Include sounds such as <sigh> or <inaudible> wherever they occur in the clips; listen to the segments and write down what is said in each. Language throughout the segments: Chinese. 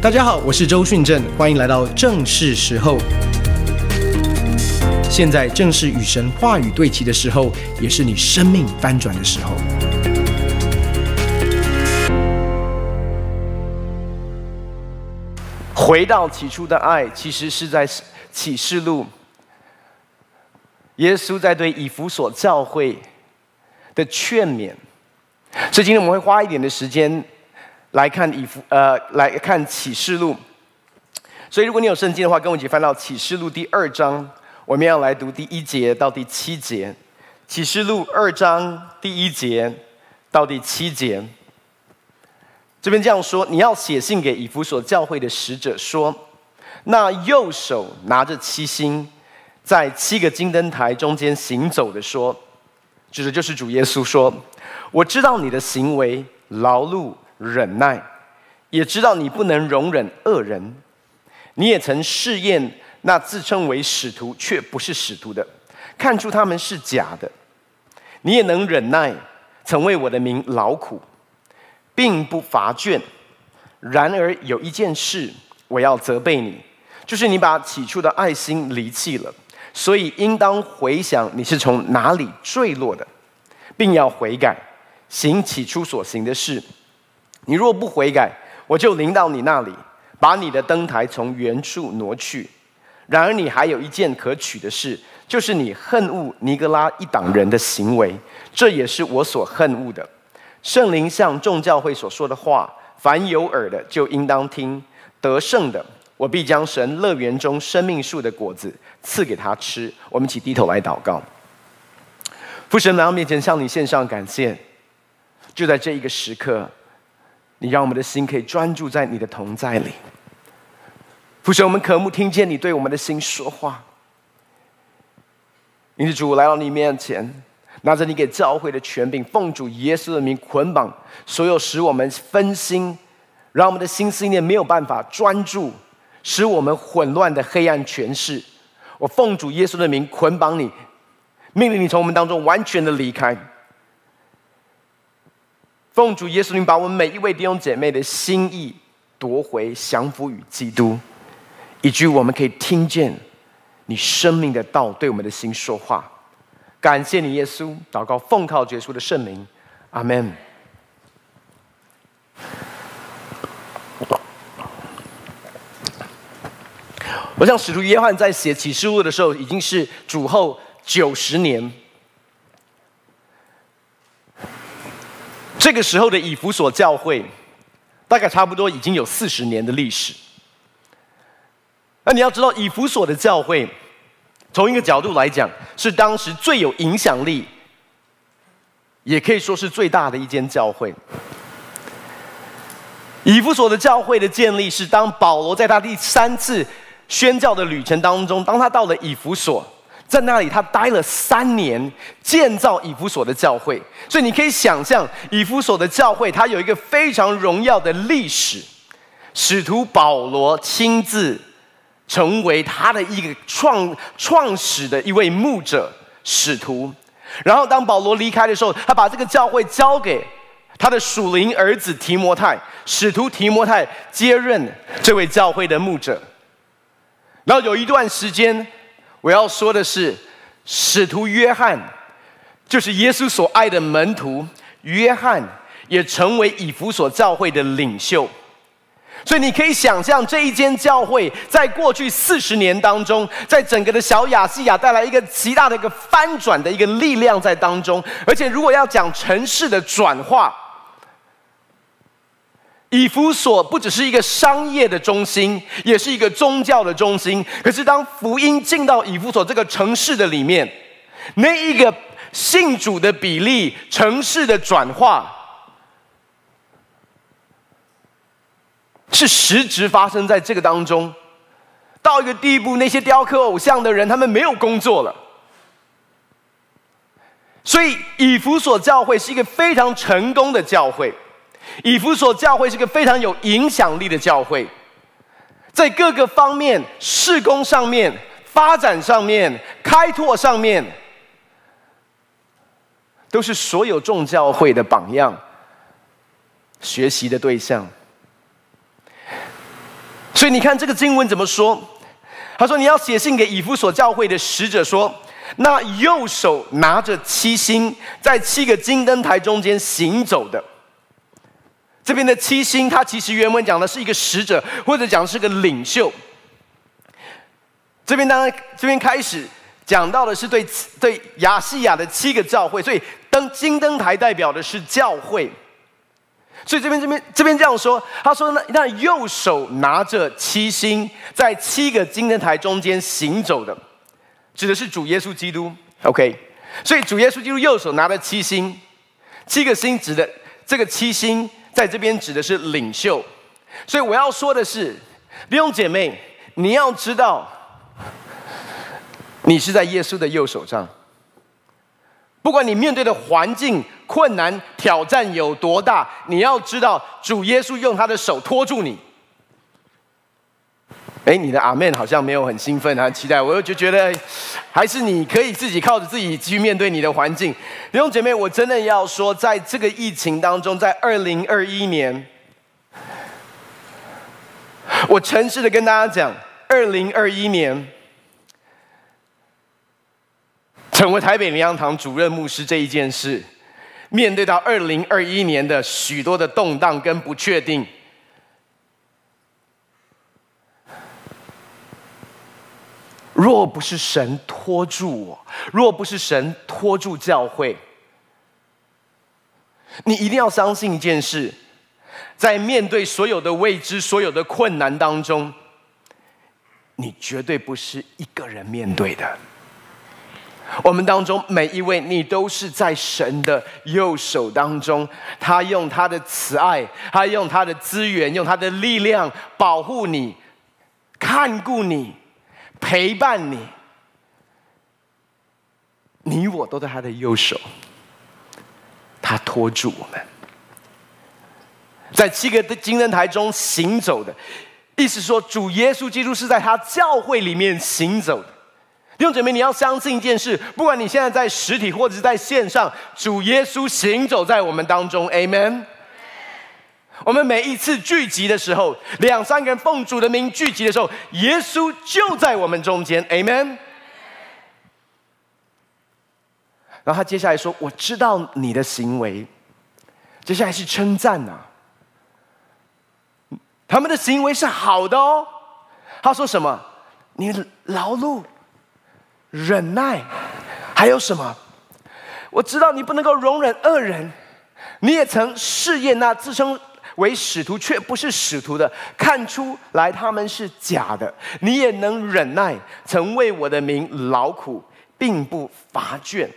大家好，我是周训正，欢迎来到正是时候。现在正是与神话语对齐的时候，也是你生命翻转的时候。回到起初的爱，其实是在启示录，耶稣在对以弗所教会的劝勉。所以今天我们会花一点的时间来看以弗呃来看启示录。所以如果你有圣经的话，跟我一起翻到启示录第二章，我们要来读第一节到第七节。启示录二章第一节到第七节，这边这样说：你要写信给以弗所教会的使者说，那右手拿着七星，在七个金灯台中间行走的说，指的就是主耶稣说。我知道你的行为劳碌忍耐，也知道你不能容忍恶人。你也曾试验那自称为使徒却不是使徒的，看出他们是假的。你也能忍耐，曾为我的名劳苦，并不乏倦。然而有一件事我要责备你，就是你把起初的爱心离弃了。所以应当回想你是从哪里坠落的，并要悔改。行起初所行的事，你若不悔改，我就临到你那里，把你的灯台从原处挪去。然而你还有一件可取的事，就是你恨恶尼格拉一党人的行为，这也是我所恨恶的。圣灵向众教会所说的话，凡有耳的就应当听。得胜的，我必将神乐园中生命树的果子赐给他吃。我们一起低头来祷告。父神来到面前，向你献上感谢。就在这一个时刻，你让我们的心可以专注在你的同在里。父神，我们渴慕听见你对我们的心说话。因此，主来到你面前，拿着你给教会的权柄，奉主耶稣的名捆绑所有使我们分心、让我们的心思念没有办法专注、使我们混乱的黑暗权势。我奉主耶稣的名捆绑你，命令你从我们当中完全的离开。奉主耶稣名，把我们每一位弟兄姐妹的心意夺回，降服于基督，以及我们可以听见你生命的道对我们的心说话。感谢你，耶稣，祷告奉靠耶稣的圣名，阿门。我想使徒约翰在写启示录的时候，已经是主后九十年。这个时候的以弗所教会，大概差不多已经有四十年的历史。那你要知道，以弗所的教会，从一个角度来讲，是当时最有影响力，也可以说是最大的一间教会。以弗所的教会的建立，是当保罗在他第三次宣教的旅程当中，当他到了以弗所。在那里，他待了三年，建造以弗所的教会。所以你可以想象，以弗所的教会，它有一个非常荣耀的历史。使徒保罗亲自成为他的一个创创始的一位牧者使徒。然后，当保罗离开的时候，他把这个教会交给他的属灵儿子提摩太，使徒提摩太接任这位教会的牧者。然后有一段时间。我要说的是，使徒约翰就是耶稣所爱的门徒，约翰也成为以弗所教会的领袖。所以你可以想象，这一间教会在过去四十年当中，在整个的小亚细亚带来一个极大的一个翻转的一个力量在当中。而且，如果要讲城市的转化，以弗所不只是一个商业的中心，也是一个宗教的中心。可是当福音进到以弗所这个城市的里面，那一个信主的比例、城市的转化，是实质发生在这个当中。到一个地步，那些雕刻偶像的人，他们没有工作了。所以以弗所教会是一个非常成功的教会。以弗所教会是个非常有影响力的教会，在各个方面、事工上面、发展上面、开拓上面，都是所有众教会的榜样、学习的对象。所以你看这个经文怎么说？他说：“你要写信给以弗所教会的使者说，那右手拿着七星，在七个金灯台中间行走的。这边的七星，它其实原文讲的是一个使者，或者讲的是个领袖。这边当然这边开始讲到的是对对亚细亚的七个教会，所以灯金灯台代表的是教会。”所以这边这边这边这样说，他说那那右手拿着七星，在七个金灯台中间行走的，指的是主耶稣基督。OK，所以主耶稣基督右手拿着七星，七个星指的这个七星在这边指的是领袖。所以我要说的是，弟兄姐妹，你要知道，你是在耶稣的右手上。不管你面对的环境困难挑战有多大，你要知道主耶稣用他的手托住你。哎，你的阿门好像没有很兴奋，很期待。我又就觉得，还是你可以自己靠着自己去面对你的环境。弟兄姐妹，我真的要说，在这个疫情当中，在二零二一年，我诚实的跟大家讲，二零二一年。成为台北灵粮堂主任牧师这一件事，面对到二零二一年的许多的动荡跟不确定，若不是神托住我，若不是神托住教会，你一定要相信一件事，在面对所有的未知、所有的困难当中，你绝对不是一个人面对的。我们当中每一位，你都是在神的右手当中，他用他的慈爱，他用他的资源，用他的力量保护你、看顾你、陪伴你。你我都在他的右手，他托住我们，在七个金灯台中行走的，意思说，主耶稣基督是在他教会里面行走的。弟兄姐妹，你要相信一件事：不管你现在在实体或者是在线上，主耶稣行走在我们当中。Amen。我们每一次聚集的时候，两三个人奉主的名聚集的时候，耶稣就在我们中间。Amen。然后他接下来说：“我知道你的行为。”接下来是称赞呐，他们的行为是好的哦。他说什么？你劳碌。忍耐，还有什么？我知道你不能够容忍恶人，你也曾试验那自称为使徒却不是使徒的，看出来他们是假的。你也能忍耐，曾为我的名劳苦，并不乏倦。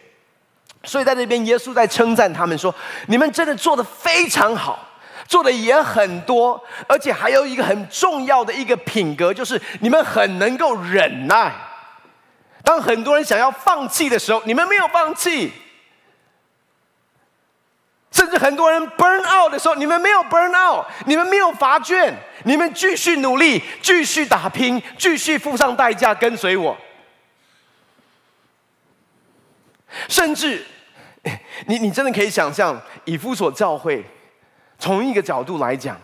所以在这边，耶稣在称赞他们说：“你们真的做得非常好，做的也很多，而且还有一个很重要的一个品格，就是你们很能够忍耐。”当很多人想要放弃的时候，你们没有放弃；甚至很多人 burn out 的时候，你们没有 burn out，你们没有乏倦，你们继续努力，继续打拼，继续付上代价跟随我。甚至，<laughs> 你你真的可以想象，以弗所教会，从一个角度来讲，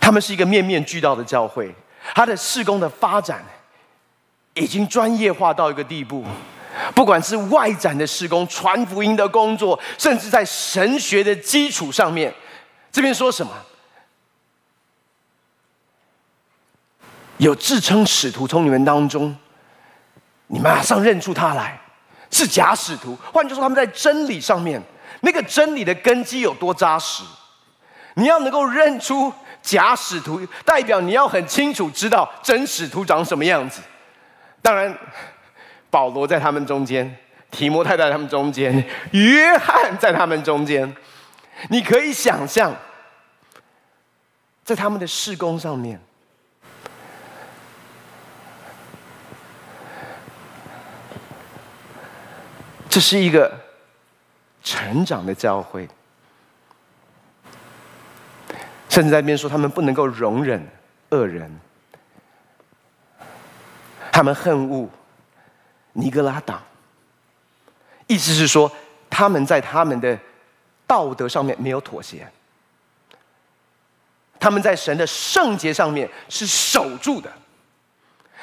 他们是一个面面俱到的教会，他的事工的发展。已经专业化到一个地步，不管是外展的施工、传福音的工作，甚至在神学的基础上面，这边说什么？有自称使徒从你们当中，你马上认出他来是假使徒。换句话说，他们在真理上面，那个真理的根基有多扎实？你要能够认出假使徒，代表你要很清楚知道真使徒长什么样子。当然，保罗在他们中间，提摩太在他们中间，约翰在他们中间。你可以想象，在他们的事工上面，这是一个成长的教会。甚至在那边说，他们不能够容忍恶人。他们恨恶尼格拉党，意思是说他们在他们的道德上面没有妥协，他们在神的圣洁上面是守住的，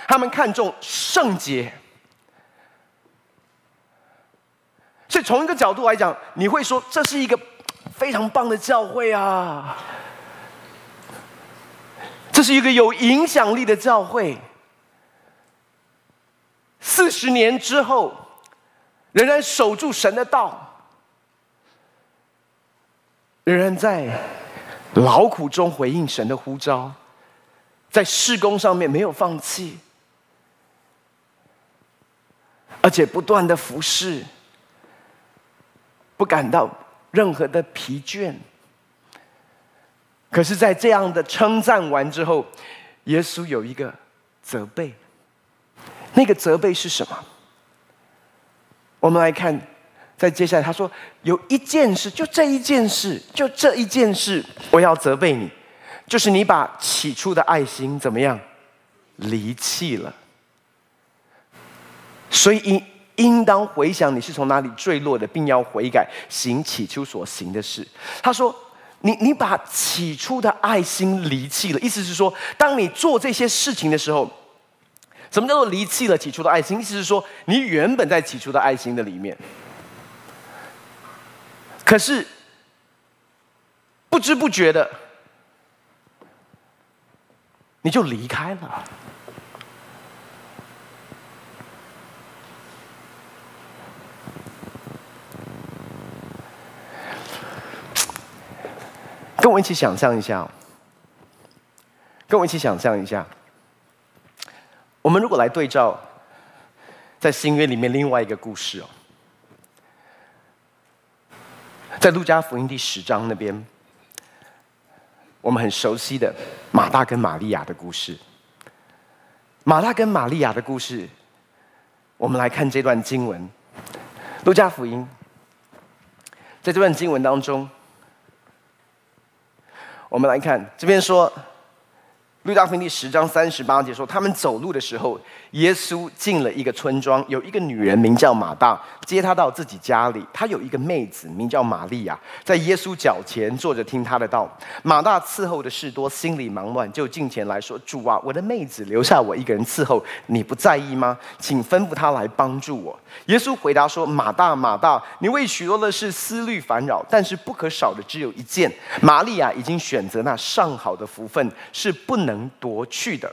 他们看重圣洁。所以从一个角度来讲，你会说这是一个非常棒的教会啊，这是一个有影响力的教会。四十年之后，仍然守住神的道，仍然在劳苦中回应神的呼召，在事工上面没有放弃，而且不断的服侍。不感到任何的疲倦。可是，在这样的称赞完之后，耶稣有一个责备。那个责备是什么？我们来看，在接下来他说有一件事，就这一件事，就这一件事，我要责备你，就是你把起初的爱心怎么样离弃了。所以。应应当回想你是从哪里坠落的，并要悔改，行起初所行的事。他说：“你你把起初的爱心离弃了，意思是说，当你做这些事情的时候，什么叫做离弃了起初的爱心？意思是说，你原本在起初的爱心的里面，可是不知不觉的，你就离开了。”跟我一起想象一下，跟我一起想象一下，我们如果来对照在新约里面另外一个故事哦，在路加福音第十章那边，我们很熟悉的马大跟玛利亚的故事。马大跟玛利亚的故事，我们来看这段经文，路加福音，在这段经文当中。我们来看这边说。路加福音第十章三十八节说，他们走路的时候，耶稣进了一个村庄，有一个女人名叫马大，接他到自己家里。她有一个妹子名叫玛利亚，在耶稣脚前坐着听他的道。马大伺候的事多，心里忙乱，就近前来说：“主啊，我的妹子留下我一个人伺候，你不在意吗？请吩咐她来帮助我。”耶稣回答说：“马大，马大，你为许多的事思虑烦扰，但是不可少的只有一件。玛利亚已经选择那上好的福分，是不能。”能夺去的。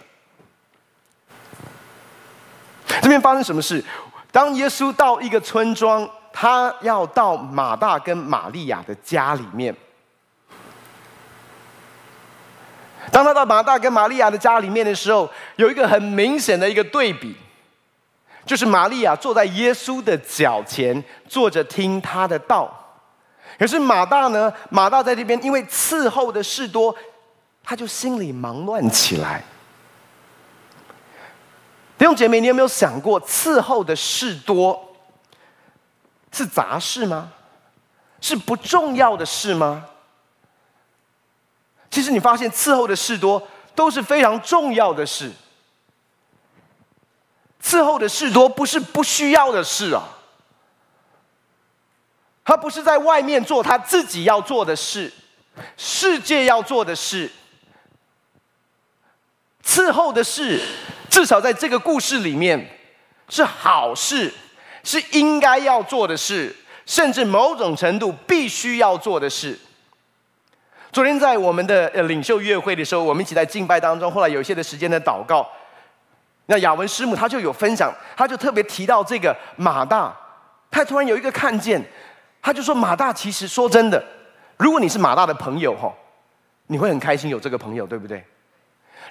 这边发生什么事？当耶稣到一个村庄，他要到马大跟玛利亚的家里面。当他到马大跟玛利亚的家里面的时候，有一个很明显的一个对比，就是玛利亚坐在耶稣的脚前，坐着听他的道。可是马大呢？马大在这边，因为伺候的事多。他就心里忙乱起来。弟兄姐妹，你有没有想过，伺候的事多是杂事吗？是不重要的事吗？其实你发现，伺候的事多都是非常重要的事。伺候的事多不是不需要的事啊。他不是在外面做他自己要做的事，世界要做的事。伺候的事，至少在这个故事里面是好事，是应该要做的事，甚至某种程度必须要做的事。昨天在我们的领袖月会的时候，我们一起在敬拜当中，后来有一些的时间的祷告，那雅文师母她就有分享，她就特别提到这个马大，她突然有一个看见，她就说马大其实说真的，如果你是马大的朋友哈，你会很开心有这个朋友，对不对？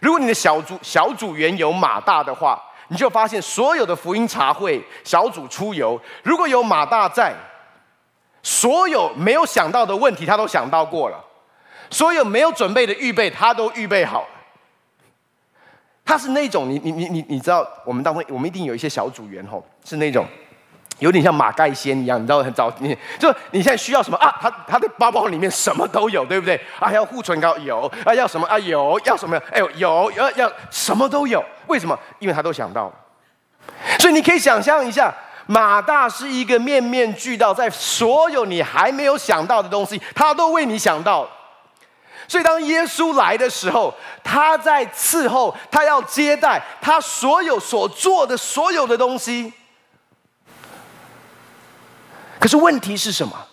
如果你的小组小组员有马大的话，你就发现所有的福音茶会小组出游，如果有马大在，所有没有想到的问题他都想到过了，所有没有准备的预备他都预备好了。他是那种你你你你你知道，我们当中我们一定有一些小组员吼，是那种。有点像马盖先一样，你知道很早，你就你现在需要什么啊？他他的包包里面什么都有，对不对？啊，要护唇膏有，啊要什么啊有，要什么？哎呦有要要什么都有，为什么？因为他都想到了。所以你可以想象一下，马大是一个面面俱到，在所有你还没有想到的东西，他都为你想到。所以当耶稣来的时候，他在伺候，他要接待他所有所做的所有的东西。可是问题是什么？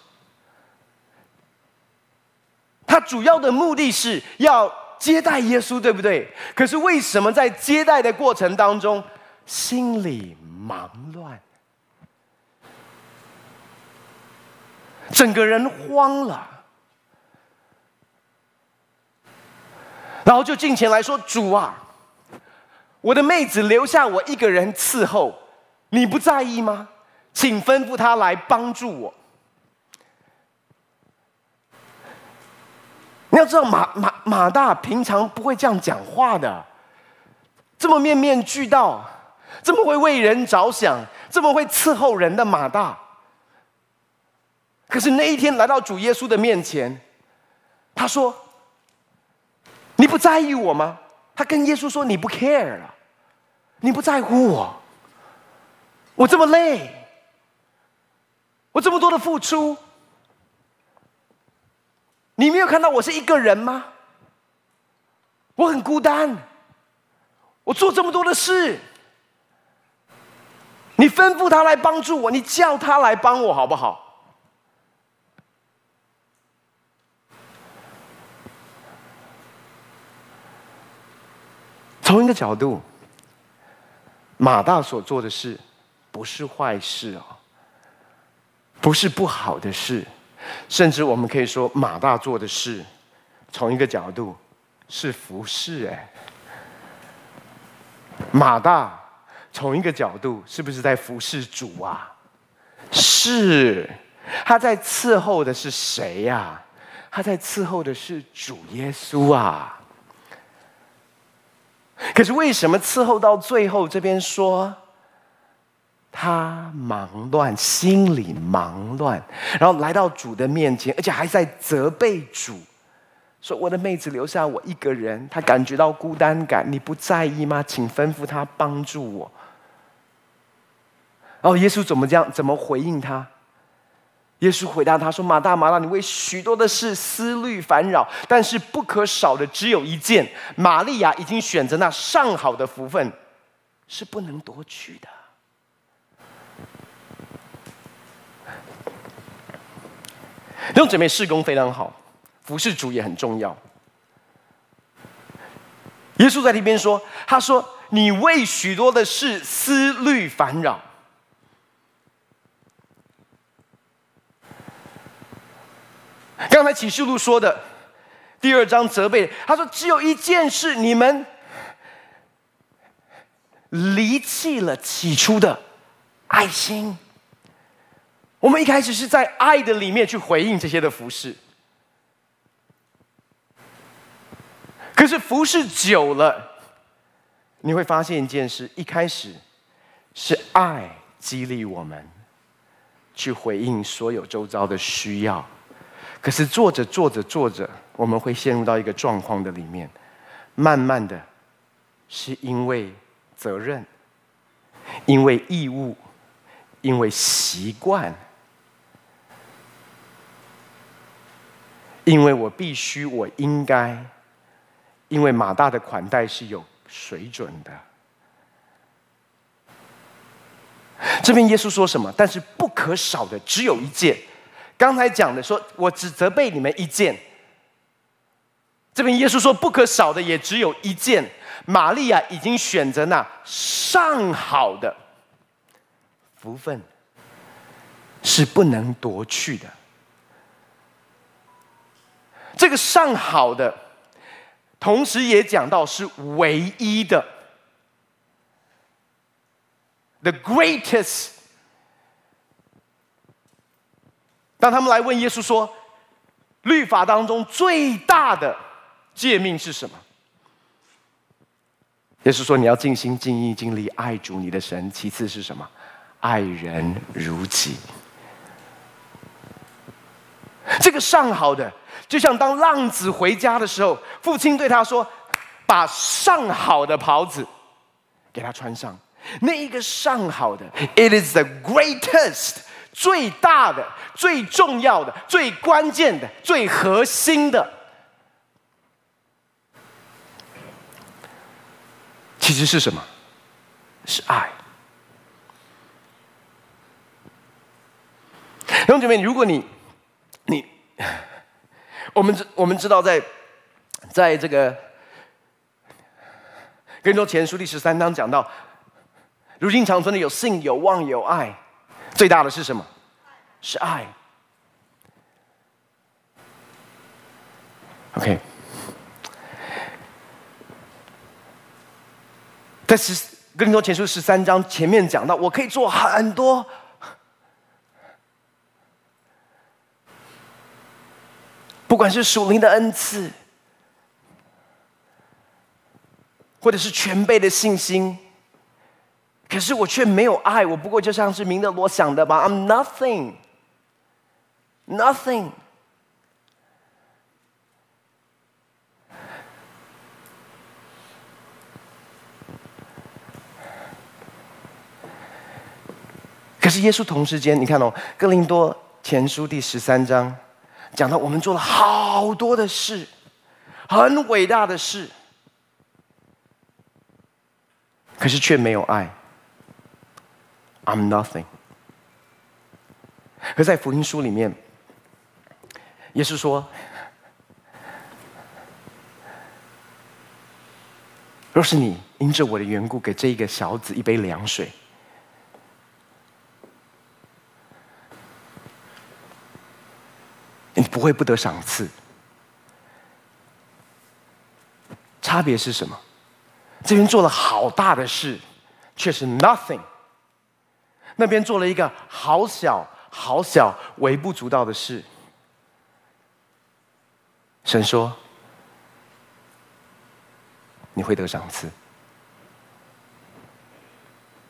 他主要的目的是要接待耶稣，对不对？可是为什么在接待的过程当中，心里忙乱，整个人慌了？然后就进前来说：“主啊，我的妹子留下我一个人伺候，你不在意吗？请吩咐他来帮助我。”你要知道马，马马大平常不会这样讲话的，这么面面俱到，这么会为人着想，这么会伺候人的马大。可是那一天来到主耶稣的面前，他说。你不在意我吗？他跟耶稣说：“你不 care 了，你不在乎我。我这么累，我这么多的付出，你没有看到我是一个人吗？我很孤单，我做这么多的事，你吩咐他来帮助我，你叫他来帮我好不好？”从一个角度，马大所做的事不是坏事哦，不是不好的事，甚至我们可以说，马大做的事，从一个角度是服侍哎。马大从一个角度是不是在服侍主啊？是，他在伺候的是谁呀？他在伺候的是主耶稣啊。可是为什么伺候到最后这边说他忙乱，心里忙乱，然后来到主的面前，而且还在责备主，说我的妹子留下我一个人，他感觉到孤单感，你不在意吗？请吩咐他帮助我。然后耶稣怎么这样？怎么回应他？耶稣回答他说：“马大，马大，你为许多的事思虑烦扰，但是不可少的只有一件。玛利亚已经选择那上好的福分，是不能夺去的。”弟兄姊妹，事工非常好，服侍主也很重要。耶稣在那边说：“他说，你为许多的事思虑烦扰。”刚才启示录说的第二章责备，他说只有一件事，你们离弃了起初的爱心。我们一开始是在爱的里面去回应这些的服侍，可是服侍久了，你会发现一件事：一开始是爱激励我们去回应所有周遭的需要。可是做着做着做着，我们会陷入到一个状况的里面，慢慢的，是因为责任，因为义务，因为习惯，因为我必须，我应该，因为马大的款待是有水准的。这边耶稣说什么？但是不可少的只有一件。刚才讲的说，我只责备你们一件。这边耶稣说，不可少的也只有一件。玛利亚已经选择那上好的福分，是不能夺去的。这个上好的，同时也讲到是唯一的，the greatest。当他们来问耶稣说：“律法当中最大的诫命是什么？”耶稣说：“你要尽心、尽意、尽力爱主你的神。其次是什么？爱人如己。”这个上好的，就像当浪子回家的时候，父亲对他说：“把上好的袍子给他穿上。”那一个上好的，it is the greatest，最大的、最重要的、最关键的、最核心的，其实是什么？是爱。弟兄姐妹，如果你，你。我们知我们知道在，在这个哥林多前书第十三章讲到，如今长存的有信、有望、有爱，最大的是什么？是爱。OK，在十哥林多前书十三章前面讲到，我可以做很多。不管是属灵的恩赐，或者是全备的信心，可是我却没有爱，我不过就像是明德罗想的吧，I'm nothing, nothing。可是耶稣同时间，你看哦，《哥林多前书》第十三章。讲到我们做了好多的事，很伟大的事，可是却没有爱。I'm nothing。而在福音书里面，耶稣说：“若是你因着我的缘故，给这一个小子一杯凉水。”你不会不得赏赐，差别是什么？这边做了好大的事，却是 nothing；那边做了一个好小、好小、微不足道的事。神说：“你会得赏赐。”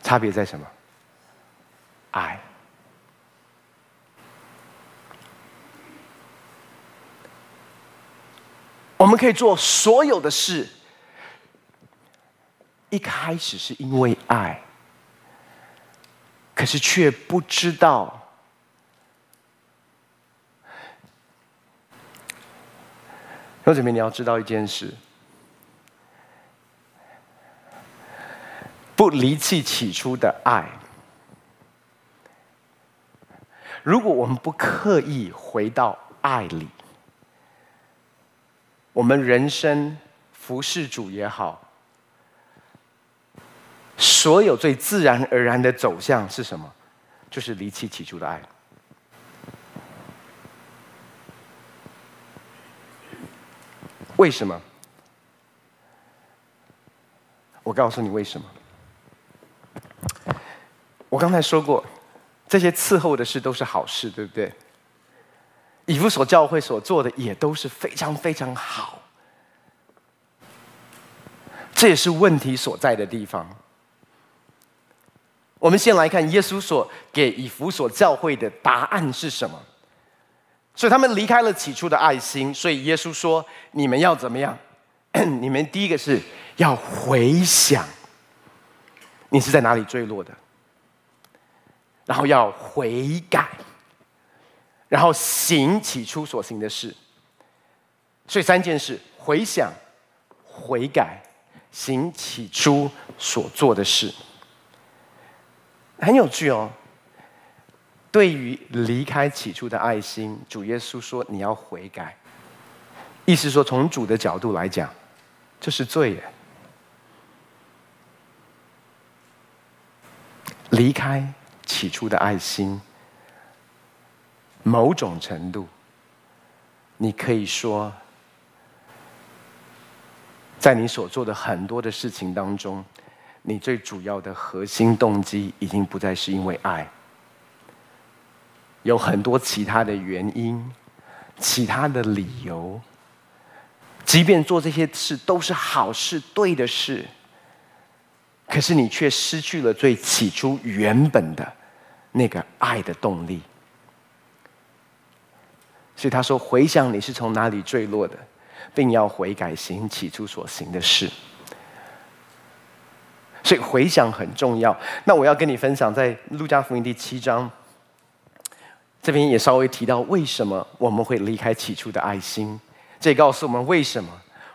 差别在什么？爱。我们可以做所有的事，一开始是因为爱，可是却不知道。兄姊妹，你要知道一件事：不离弃起初的爱。如果我们不刻意回到爱里，我们人生服侍主也好，所有最自然而然的走向是什么？就是离弃起初的爱。为什么？我告诉你为什么。我刚才说过，这些伺候的事都是好事，对不对？以弗所教会所做的也都是非常非常好，这也是问题所在的地方。我们先来看耶稣所给以弗所教会的答案是什么？所以他们离开了起初的爱心，所以耶稣说：“你们要怎么样？<clears throat> 你们第一个是要回想，你是在哪里坠落的，然后要悔改。”然后行起初所行的事，所以三件事：回想、悔改、行起初所做的事。很有趣哦。对于离开起初的爱心，主耶稣说：“你要悔改。”意思说，从主的角度来讲，这是罪耶。离开起初的爱心。某种程度，你可以说，在你所做的很多的事情当中，你最主要的核心动机已经不再是因为爱，有很多其他的原因、其他的理由。即便做这些事都是好事、对的事，可是你却失去了最起初原本的那个爱的动力。所以他说：“回想你是从哪里坠落的，并要悔改行起初所行的事。”所以回想很重要。那我要跟你分享，在路加福音第七章这边也稍微提到，为什么我们会离开起初的爱心？这也告诉我们为什么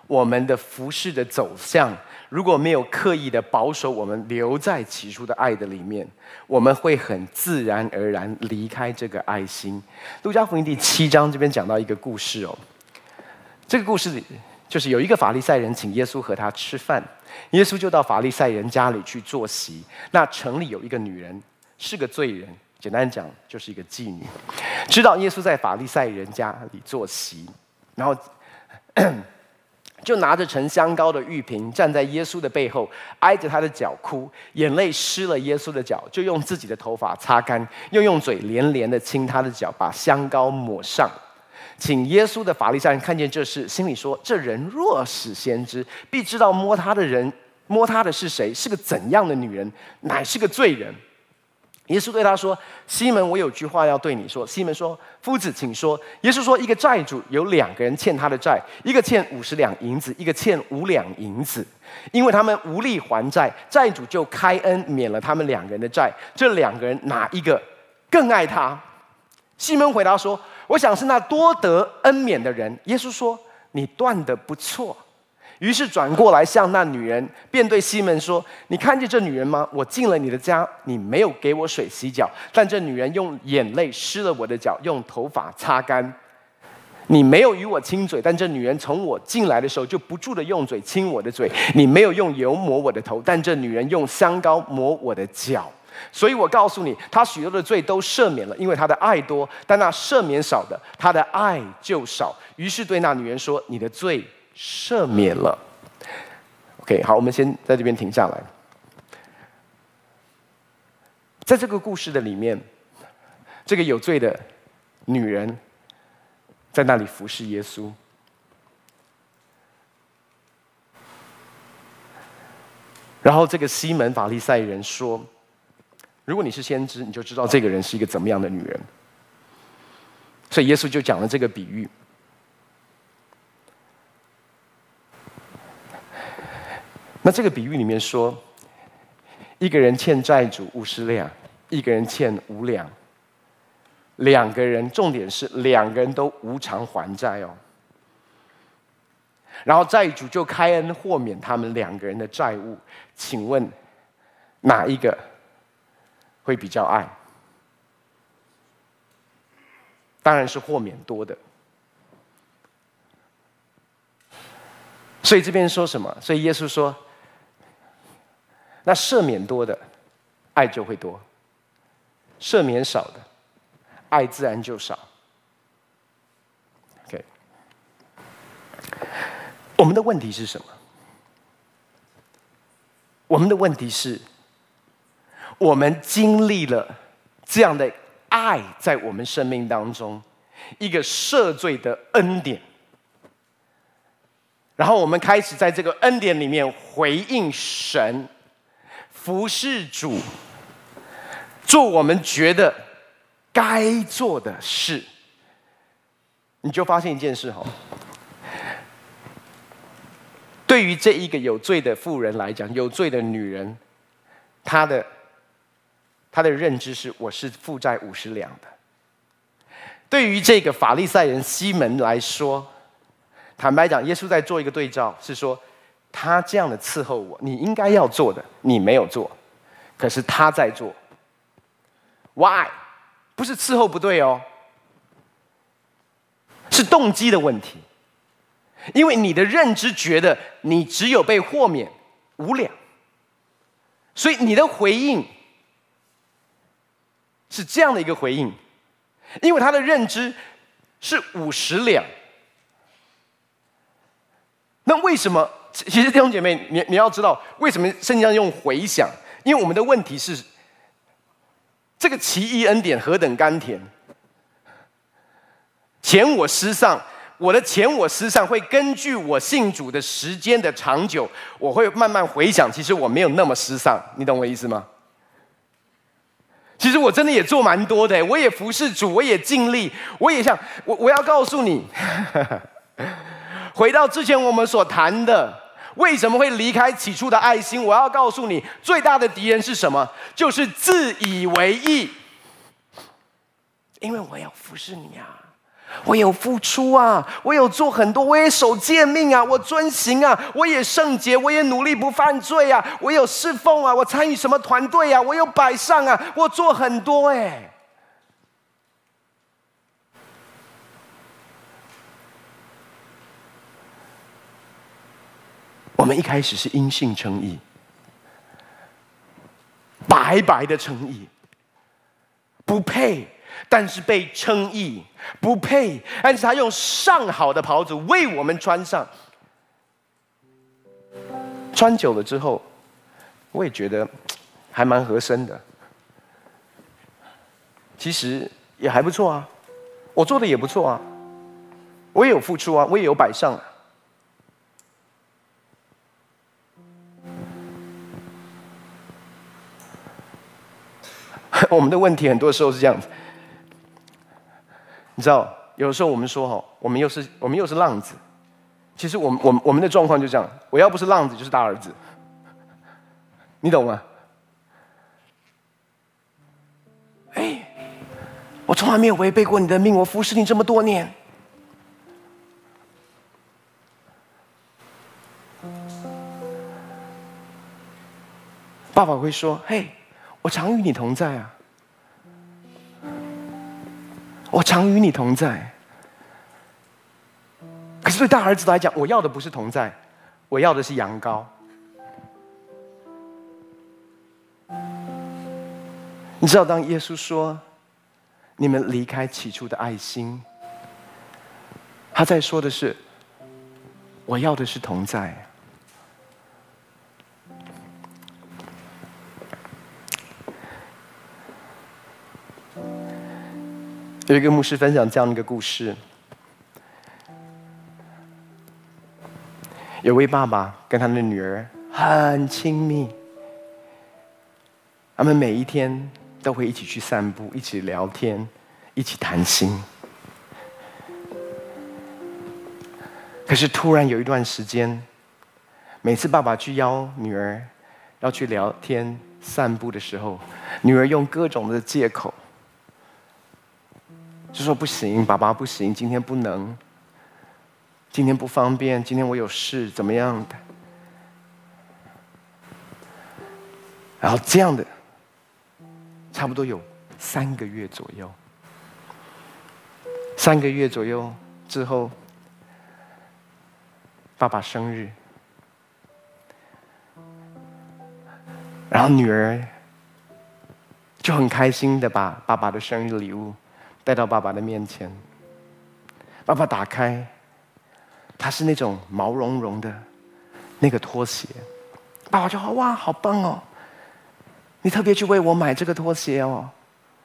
我们的服事的走向如果没有刻意的保守我们留在起初的爱的里面，我们会很自然而然离开这个爱心。路加福音第七章这边讲到一个故事哦，这个故事就是有一个法利赛人请耶稣和他吃饭，耶稣就到法利赛人家里去坐席。那城里有一个女人是个罪人，简单讲就是一个妓女，知道耶稣在法利赛人家里坐席，然后。就拿着盛香膏的玉瓶，站在耶稣的背后，挨着他的脚哭，眼泪湿了耶稣的脚，就用自己的头发擦干，又用嘴连连的亲他的脚，把香膏抹上。请耶稣的法利赛人看见这事，心里说：这人若是先知，必知道摸他的人摸他的是谁，是个怎样的女人，乃是个罪人。耶稣对他说：“西门，我有句话要对你说。”西门说：“夫子，请说。”耶稣说：“一个债主有两个人欠他的债，一个欠五十两银子，一个欠五两银子。因为他们无力还债，债主就开恩免了他们两个人的债。这两个人哪一个更爱他？”西门回答说：“我想是那多得恩免的人。”耶稣说：“你断的不错。”于是转过来向那女人，便对西门说：“你看见这女人吗？我进了你的家，你没有给我水洗脚，但这女人用眼泪湿了我的脚，用头发擦干。你没有与我亲嘴，但这女人从我进来的时候就不住地用嘴亲我的嘴。你没有用油抹我的头，但这女人用香膏抹我的脚。所以我告诉你，她许多的罪都赦免了，因为她的爱多；但那赦免少的，她的爱就少。于是对那女人说：你的罪。”赦免了。OK，好，我们先在这边停下来。在这个故事的里面，这个有罪的女人在那里服侍耶稣。然后这个西门法利赛人说：“如果你是先知，你就知道这个人是一个怎么样的女人。”所以耶稣就讲了这个比喻。那这个比喻里面说，一个人欠债主五十两，一个人欠五两，两个人，重点是两个人都无偿还债哦。然后债主就开恩豁免他们两个人的债务，请问哪一个会比较爱？当然是豁免多的。所以这边说什么？所以耶稣说。那赦免多的，爱就会多；赦免少的，爱自然就少。OK，我们的问题是什么？我们的问题是，我们经历了这样的爱在我们生命当中，一个赦罪的恩典，然后我们开始在这个恩典里面回应神。服侍主，做我们觉得该做的事，你就发现一件事哈。对于这一个有罪的妇人来讲，有罪的女人，她的她的认知是我是负债五十两的。对于这个法利赛人西门来说，坦白讲，耶稣在做一个对照，是说。他这样的伺候我，你应该要做的，你没有做，可是他在做。Why？不是伺候不对哦，是动机的问题。因为你的认知觉得你只有被豁免五两，所以你的回应是这样的一个回应。因为他的认知是五十两，那为什么？其实弟兄姐妹，你你要知道为什么圣经上用回想？因为我们的问题是，这个奇异恩典何等甘甜，钱我失丧，我的钱我失丧，会根据我信主的时间的长久，我会慢慢回想，其实我没有那么失丧，你懂我意思吗？其实我真的也做蛮多的，我也服侍主，我也尽力，我也想我我要告诉你，<laughs> 回到之前我们所谈的。为什么会离开起初的爱心？我要告诉你，最大的敌人是什么？就是自以为意。因为我要服侍你啊，我有付出啊，我有做很多，我也守诫命啊，我遵行啊，我也圣洁，我也努力不犯罪啊，我有侍奉啊，我参与什么团队啊，我有摆上啊，我做很多哎。我们一开始是因信称义，白白的称义，不配。但是被称义不配，但是他用上好的袍子为我们穿上。穿久了之后，我也觉得还蛮合身的。其实也还不错啊，我做的也不错啊，我也有付出啊，我也有摆上。<laughs> 我们的问题很多时候是这样子。你知道，有的时候我们说哈，我们又是我们又是浪子。其实我们我们我们的状况就这样，我要不是浪子，就是大儿子。你懂吗？哎，我从来没有违背过你的命，我服侍你这么多年。爸爸会说：“嘿，我常与你同在啊。”我常与你同在，可是对大儿子来讲，我要的不是同在，我要的是羊羔。你知道，当耶稣说“你们离开起初的爱心”，他在说的是，我要的是同在。有一个牧师分享这样的一个故事：有位爸爸跟他的女儿很亲密，他们每一天都会一起去散步，一起聊天，一起谈心。可是突然有一段时间，每次爸爸去邀女儿要去聊天、散步的时候，女儿用各种的借口。就说不行，爸爸不行，今天不能，今天不方便，今天我有事，怎么样的？然后这样的，差不多有三个月左右，三个月左右之后，爸爸生日，然后女儿就很开心的把爸爸的生日礼物。带到爸爸的面前，爸爸打开，它是那种毛茸茸的那个拖鞋，爸爸就说：“哇，好棒哦！你特别去为我买这个拖鞋哦，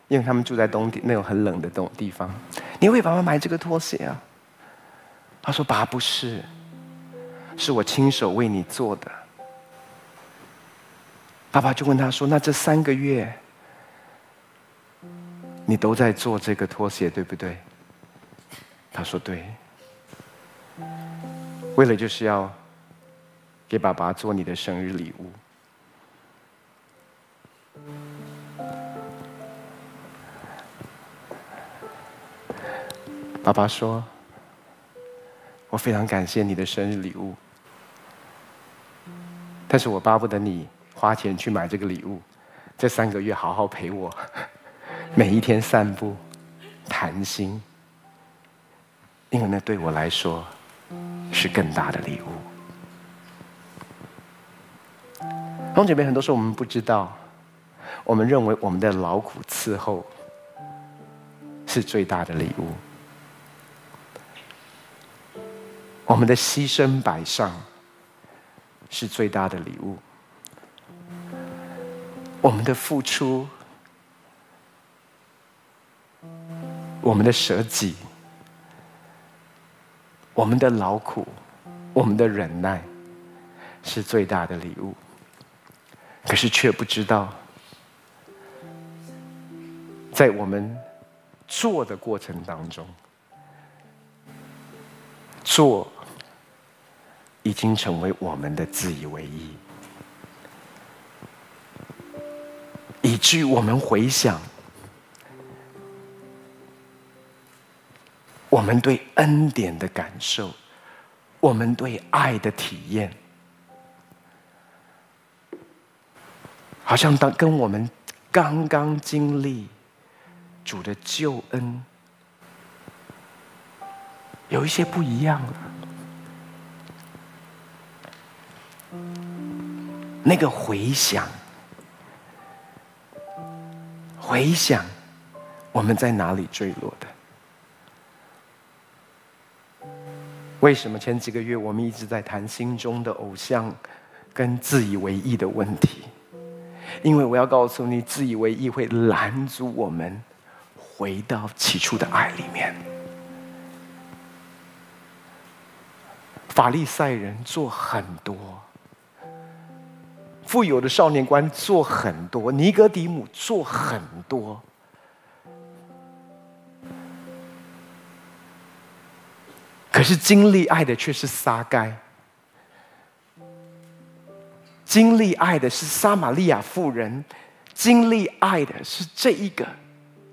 因为他们住在冬天那种很冷的东地方，你为爸爸买这个拖鞋啊？”他说：“爸，不是，是我亲手为你做的。”爸爸就问他说：“那这三个月？”你都在做这个拖鞋，对不对？他说对。为了就是要给爸爸做你的生日礼物。爸爸说：“我非常感谢你的生日礼物，但是我巴不得你花钱去买这个礼物，这三个月好好陪我。”每一天散步、谈心，因为那对我来说是更大的礼物。弟兄姐妹，很多时候我们不知道，我们认为我们的劳苦伺候是最大的礼物，我们的牺牲摆上是最大的礼物，我们的付出。我们的舍己，我们的劳苦，我们的忍耐，是最大的礼物。可是却不知道，在我们做的过程当中，做已经成为我们的自以为意，以至于我们回想。我们对恩典的感受，我们对爱的体验，好像当跟我们刚刚经历主的救恩有一些不一样了。那个回响，回响，我们在哪里坠落的？为什么前几个月我们一直在谈心中的偶像跟自以为意的问题？因为我要告诉你，自以为意会拦阻我们回到起初的爱里面。法利赛人做很多，富有的少年官做很多，尼哥底姆做很多。可是经历爱的却是撒该，经历爱的是撒玛利亚妇人，经历爱的是这一个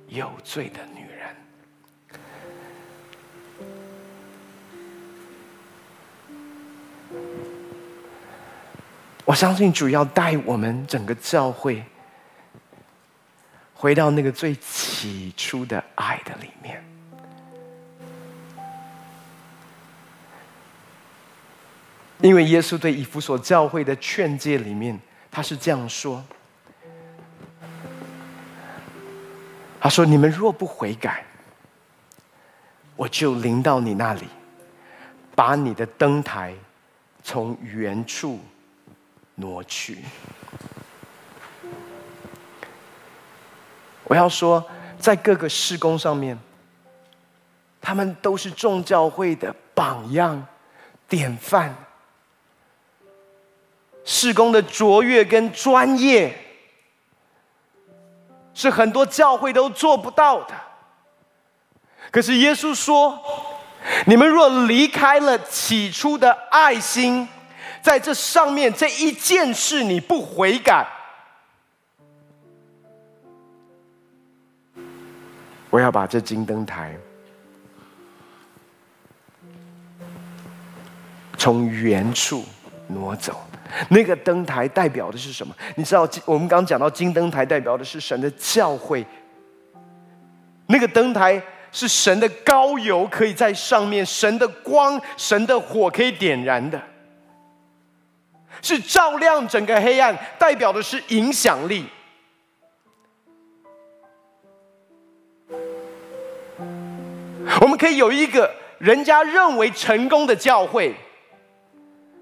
有罪的女人。我相信主要带我们整个教会回到那个最起初的爱的里面。因为耶稣对以弗所教会的劝诫里面，他是这样说：“他说，你们若不悔改，我就临到你那里，把你的灯台从原处挪去。”我要说，在各个事工上面，他们都是众教会的榜样、典范。事工的卓越跟专业，是很多教会都做不到的。可是耶稣说：“你们若离开了起初的爱心，在这上面这一件事你不悔改，我要把这金灯台从原处挪走。”那个灯台代表的是什么？你知道，我们刚讲到金灯台代表的是神的教会。那个灯台是神的膏油可以在上面，神的光、神的火可以点燃的，是照亮整个黑暗，代表的是影响力。我们可以有一个人家认为成功的教会。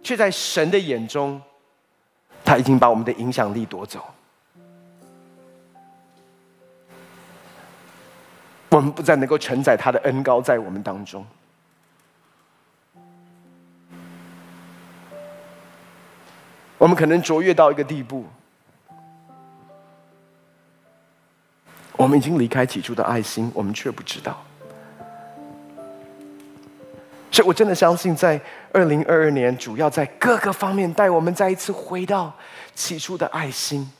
却在神的眼中，他已经把我们的影响力夺走。我们不再能够承载他的恩高在我们当中。我们可能卓越到一个地步，我们已经离开起初的爱心，我们却不知道。所以，我真的相信，在二零二二年，主要在各个方面带我们再一次回到起初的爱心。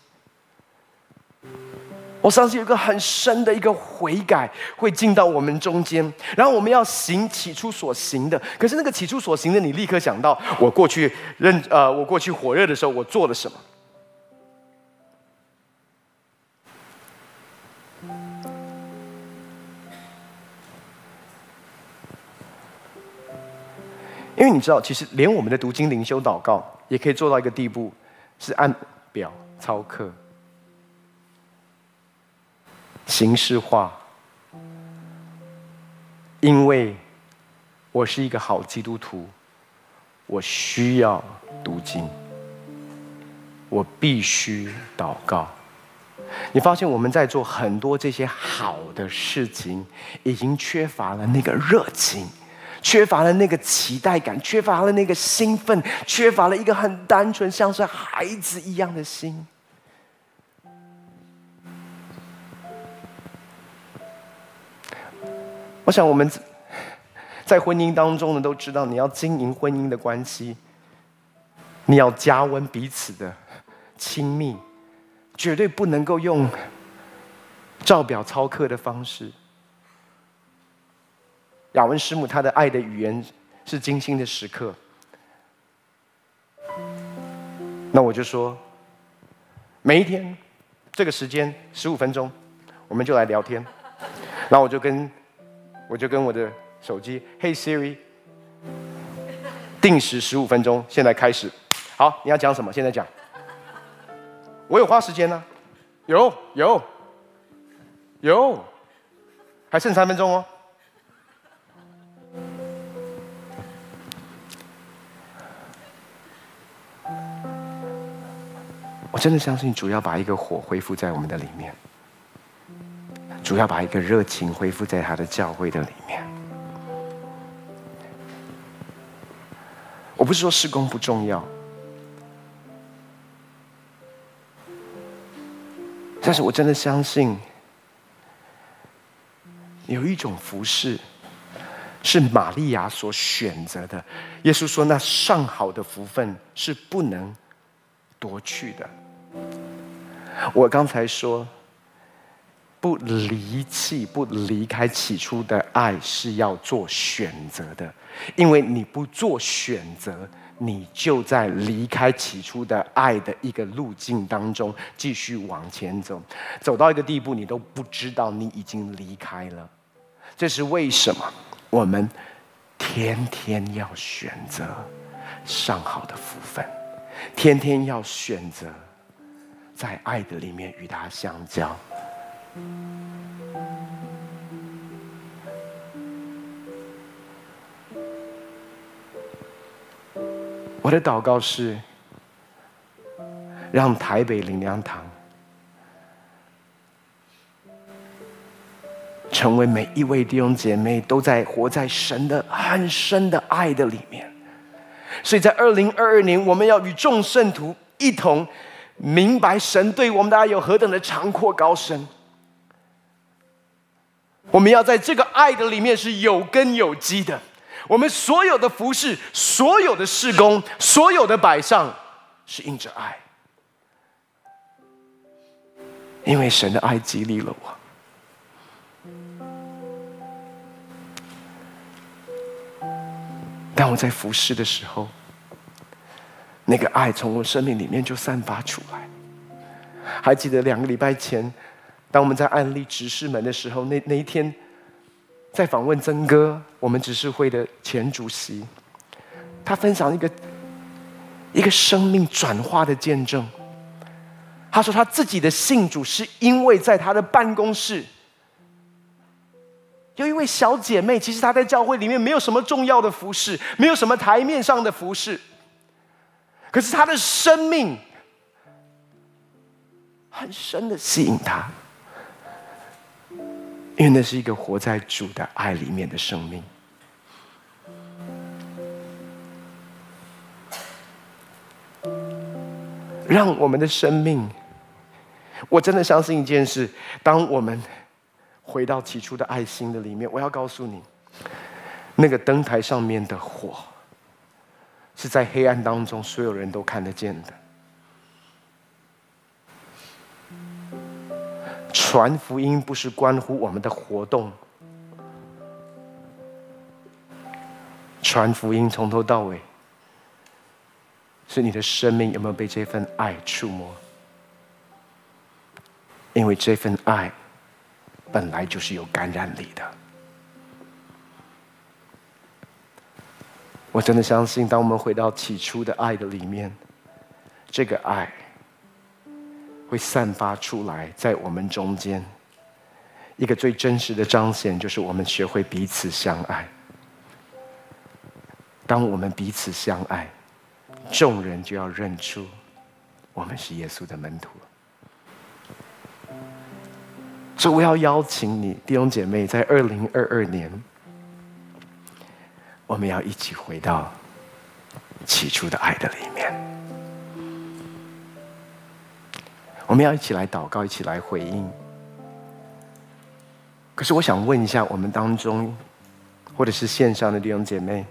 我相信有一个很深的一个悔改会进到我们中间，然后我们要行起初所行的。可是那个起初所行的，你立刻想到我过去认呃，我过去火热的时候，我做了什么？因为你知道，其实连我们的读经灵修祷告也可以做到一个地步，是按表操课、形式化。因为我是一个好基督徒，我需要读经，我必须祷告。你发现我们在做很多这些好的事情，已经缺乏了那个热情。缺乏了那个期待感，缺乏了那个兴奋，缺乏了一个很单纯，像是孩子一样的心。我想我们在婚姻当中呢，都知道你要经营婚姻的关系，你要加温彼此的亲密，绝对不能够用照表操课的方式。雅文师母她的爱的语言是精心的时刻。那我就说，每一天这个时间十五分钟，我们就来聊天。然后我就跟我就跟我的手机，Hey Siri，定时十五分钟，现在开始。好，你要讲什么？现在讲。我有花时间呢、有有有，还剩三分钟哦。我真的相信主要把一个火恢复在我们的里面，主要把一个热情恢复在他的教会的里面。我不是说事工不重要，但是我真的相信，有一种服饰是玛利亚所选择的。耶稣说：“那上好的福分是不能夺去的。” <laughs> 我刚才说，不离弃、不离开起初的爱是要做选择的，因为你不做选择，你就在离开起初的爱的一个路径当中继续往前走，走到一个地步，你都不知道你已经离开了。这是为什么？我们天天要选择上好的福分，天天要选择。在爱的里面与他相交。我的祷告是，让台北灵粮堂成为每一位弟兄姐妹都在活在神的很深的爱的里面。所以在二零二二年，我们要与众圣徒一同。明白神对我们的爱有何等的长阔高深，我们要在这个爱的里面是有根有基的。我们所有的服饰、所有的事工、所有的摆上，是印着爱，因为神的爱激励了我。当我在服侍的时候。那个爱从我生命里面就散发出来。还记得两个礼拜前，当我们在安利执事门的时候，那那一天在访问曾哥，我们执事会的前主席，他分享一个一个生命转化的见证。他说他自己的信主是因为在他的办公室有一位小姐妹，其实她在教会里面没有什么重要的服饰，没有什么台面上的服饰。可是他的生命很深的吸引他，因为那是一个活在主的爱里面的生命。让我们的生命，我真的相信一件事：当我们回到起初的爱心的里面，我要告诉你，那个灯台上面的火。是在黑暗当中，所有人都看得见的。传福音不是关乎我们的活动，传福音从头到尾，是你的生命有没有被这份爱触摸？因为这份爱本来就是有感染力的。我真的相信，当我们回到起初的爱的里面，这个爱会散发出来，在我们中间，一个最真实的彰显，就是我们学会彼此相爱。当我们彼此相爱，众人就要认出我们是耶稣的门徒。所以我要邀请你弟兄姐妹，在二零二二年。我们要一起回到起初的爱的里面，我们要一起来祷告，一起来回应。可是，我想问一下，我们当中或者是线上的弟兄姐妹，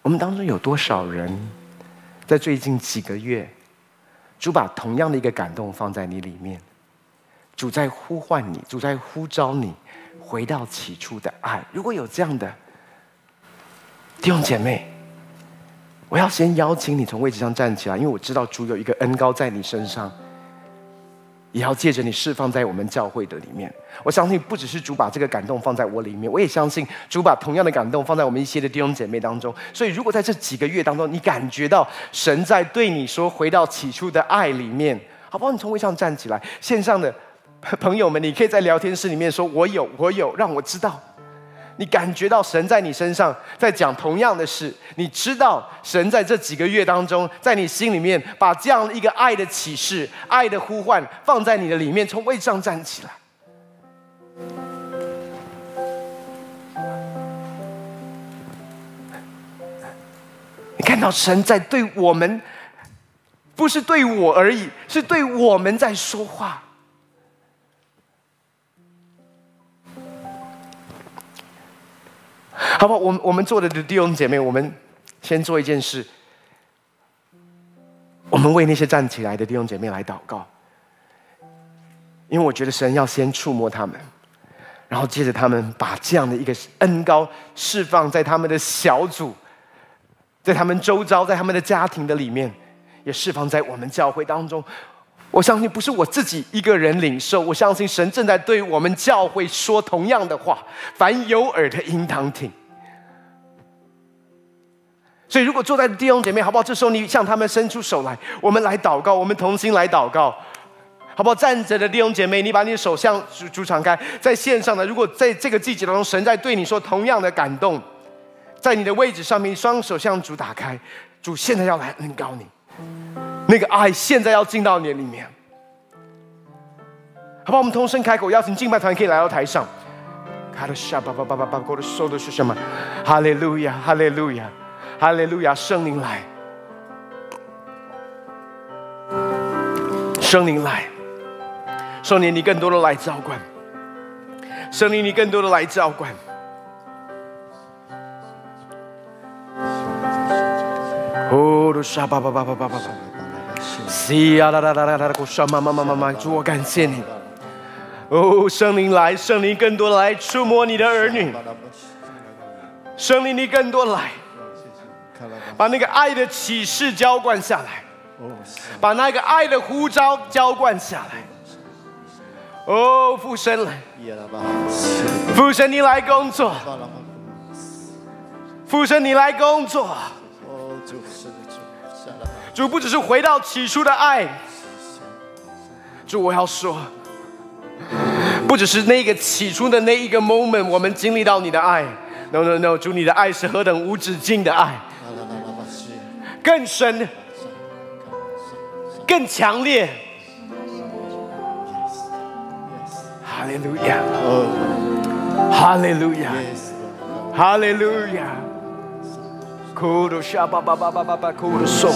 我们当中有多少人在最近几个月，主把同样的一个感动放在你里面，主在呼唤你，主在呼召你回到起初的爱。如果有这样的弟兄姐妹，我要先邀请你从位置上站起来，因为我知道主有一个恩膏在你身上。也要借着你释放在我们教会的里面。我相信不只是主把这个感动放在我里面，我也相信主把同样的感动放在我们一些的弟兄姐妹当中。所以，如果在这几个月当中，你感觉到神在对你说回到起初的爱里面，好不好？你从位上站起来，线上的朋友们，你可以在聊天室里面说：“我有，我有，让我知道。”你感觉到神在你身上在讲同样的事，你知道神在这几个月当中，在你心里面把这样一个爱的启示、爱的呼唤放在你的里面，从位上站起来。你看到神在对我们，不是对我而已，是对我们在说话。好不好？我们我们做的弟兄姐妹，我们先做一件事。我们为那些站起来的弟兄姐妹来祷告，因为我觉得神要先触摸他们，然后接着他们把这样的一个恩膏释放在他们的小组，在他们周遭，在他们的家庭的里面，也释放在我们教会当中。我相信不是我自己一个人领受，我相信神正在对我们教会说同样的话。凡有耳的，应当听。所以，如果坐在弟兄姐妹，好不好？这时候你向他们伸出手来，我们来祷告，我们同心来祷告，好不好？站着的弟兄姐妹，你把你的手向主主敞开。在线上的，如果在这个季节当中，神在对你说同样的感动，在你的位置上面，双手向主打开，主现在要来恩膏你。那个爱现在要进到你里面，好不好？我们同声开口，邀请敬拜团可以来到台上。卡的沙巴巴巴巴巴，我的说的是什么？哈利路亚，哈利路亚，哈利路亚！圣灵来，圣灵来，圣灵你更多的来浇灌，圣灵你更多的来浇灌。哦，的沙巴巴巴巴巴巴巴。是啊，啦啦啦啦啦！我说，妈妈妈妈妈，主，我感谢你。哦，圣灵来，圣灵更多来触摸你的儿女。圣灵，你更多来，把那个爱的启示浇灌下来，把那个爱的呼召浇灌下来。哦，父神来，父神你来工作，父神你来工作。主不只是回到起初的爱，主我要说，不只是那个起初的那一个 moment，我们经历到你的爱，no no no，主你的爱是何等无止境的爱，更深、更强烈。哈利路亚，哈利路亚，哈利路亚，库鲁沙巴巴巴巴巴巴库鲁松。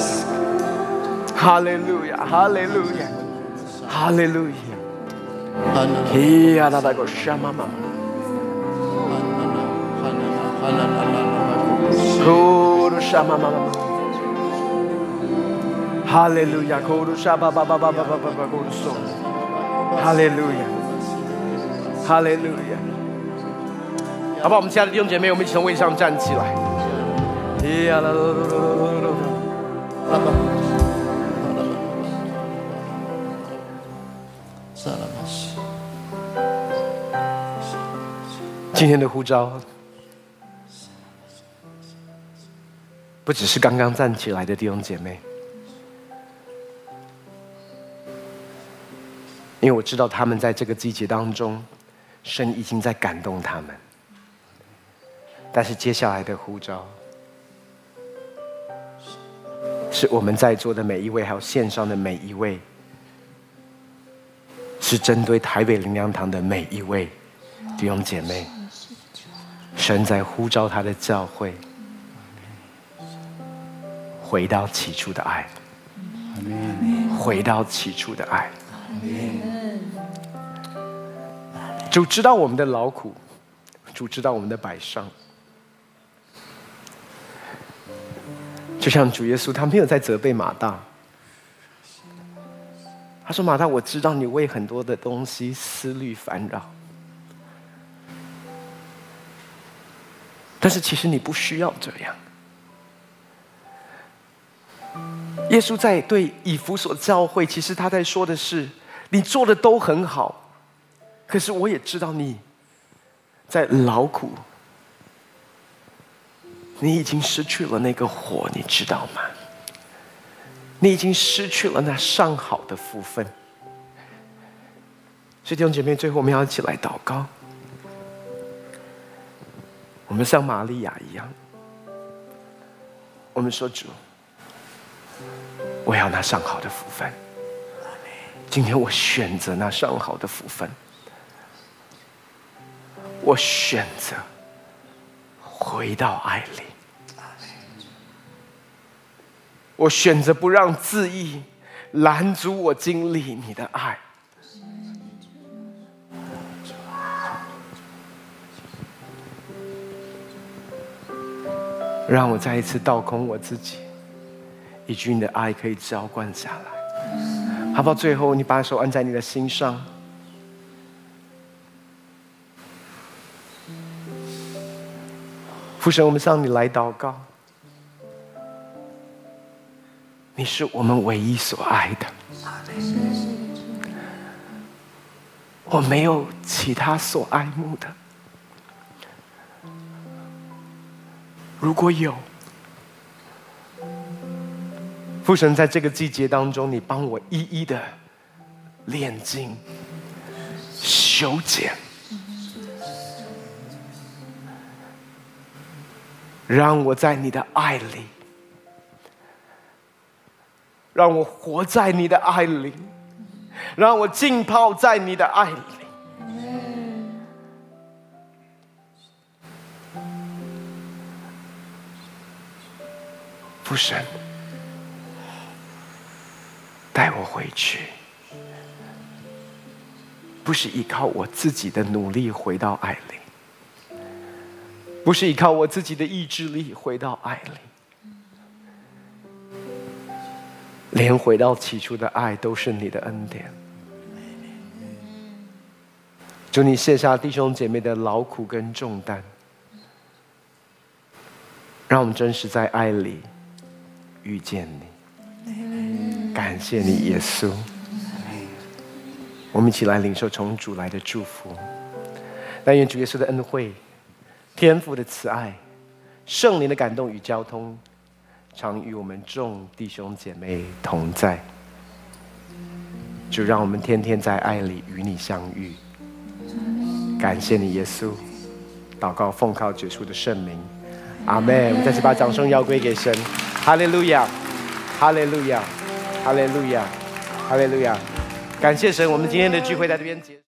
哈利路亚，哈利路亚，哈利路亚。咿呀啦啦个什么嘛？库鲁什么嘛嘛？哈利路亚，库鲁什巴巴巴巴巴巴巴库鲁索。哈利路亚，哈利路亚。好不好？我们亲爱的弟兄姐妹，我们一起从位上站起来。咿呀啦啦啦啦啦。今天的呼召，不只是刚刚站起来的弟兄姐妹，因为我知道他们在这个季节当中，神已经在感动他们。但是接下来的呼召，是我们在座的每一位，还有线上的每一位，是针对台北灵粮堂的每一位弟兄姐妹。神在呼召他的教会，回到起初的爱，回到起初的爱。主知道我们的劳苦，主知道我们的摆上。就像主耶稣，他没有在责备马大，他说：“马大，我知道你为很多的东西思虑烦扰，但是其实你不需要这样。”耶稣在对以弗所教会，其实他在说的是：你做的都很好，可是我也知道你在劳苦，你已经失去了那个火，你知道吗？你已经失去了那上好的福分。所以弟兄姐妹，最后我们要一起来祷告。我们像玛利亚一样，我们说主。我要那上好的福分。今天我选择那上好的福分。我选择回到爱里。我选择不让自意拦阻我经历你的爱。让我再一次倒空我自己。以及你的爱可以浇灌下来，好不好？最后，你把手按在你的心上。父神，我们向你来祷告。你是我们唯一所爱的，我没有其他所爱慕的。如果有，父神，在这个季节当中，你帮我一一的炼净、修剪，让我在你的爱里，让我活在你的爱里，让我浸泡在你的爱里。父神。带我回去，不是依靠我自己的努力回到爱里，不是依靠我自己的意志力回到爱里，连回到起初的爱都是你的恩典。祝你卸下弟兄姐妹的劳苦跟重担，让我们真实在爱里遇见你。感谢你，耶稣。我们一起来领受从主来的祝福。但愿主耶稣的恩惠、天父的慈爱、圣灵的感动与交通，常与我们众弟兄姐妹同在。就让我们天天在爱里与你相遇。感谢你，耶稣。祷告奉靠主耶稣的圣名，阿门。我们再次把掌声要归给神。哈利路亚，哈利路亚。哈利路亚，哈利路亚！感谢神，我们今天的聚会在这边结。